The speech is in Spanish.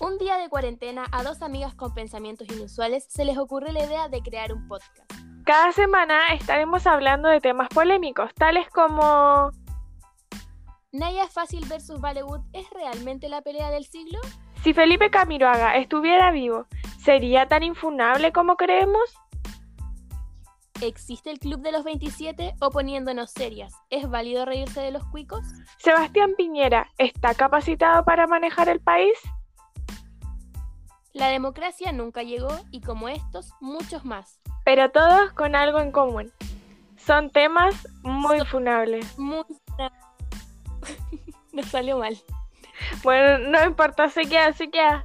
Un día de cuarentena, a dos amigas con pensamientos inusuales se les ocurre la idea de crear un podcast. Cada semana estaremos hablando de temas polémicos, tales como... Naya Fácil versus Bollywood es realmente la pelea del siglo? Si Felipe Camiroaga estuviera vivo, ¿sería tan infunable como creemos? ¿Existe el Club de los 27 o poniéndonos serias? ¿Es válido reírse de los cuicos? ¿Sebastián Piñera está capacitado para manejar el país? La democracia nunca llegó y como estos, muchos más. Pero todos con algo en común. Son temas muy funables. Muy... Nos salió mal. Bueno, no importa, se queda, se queda.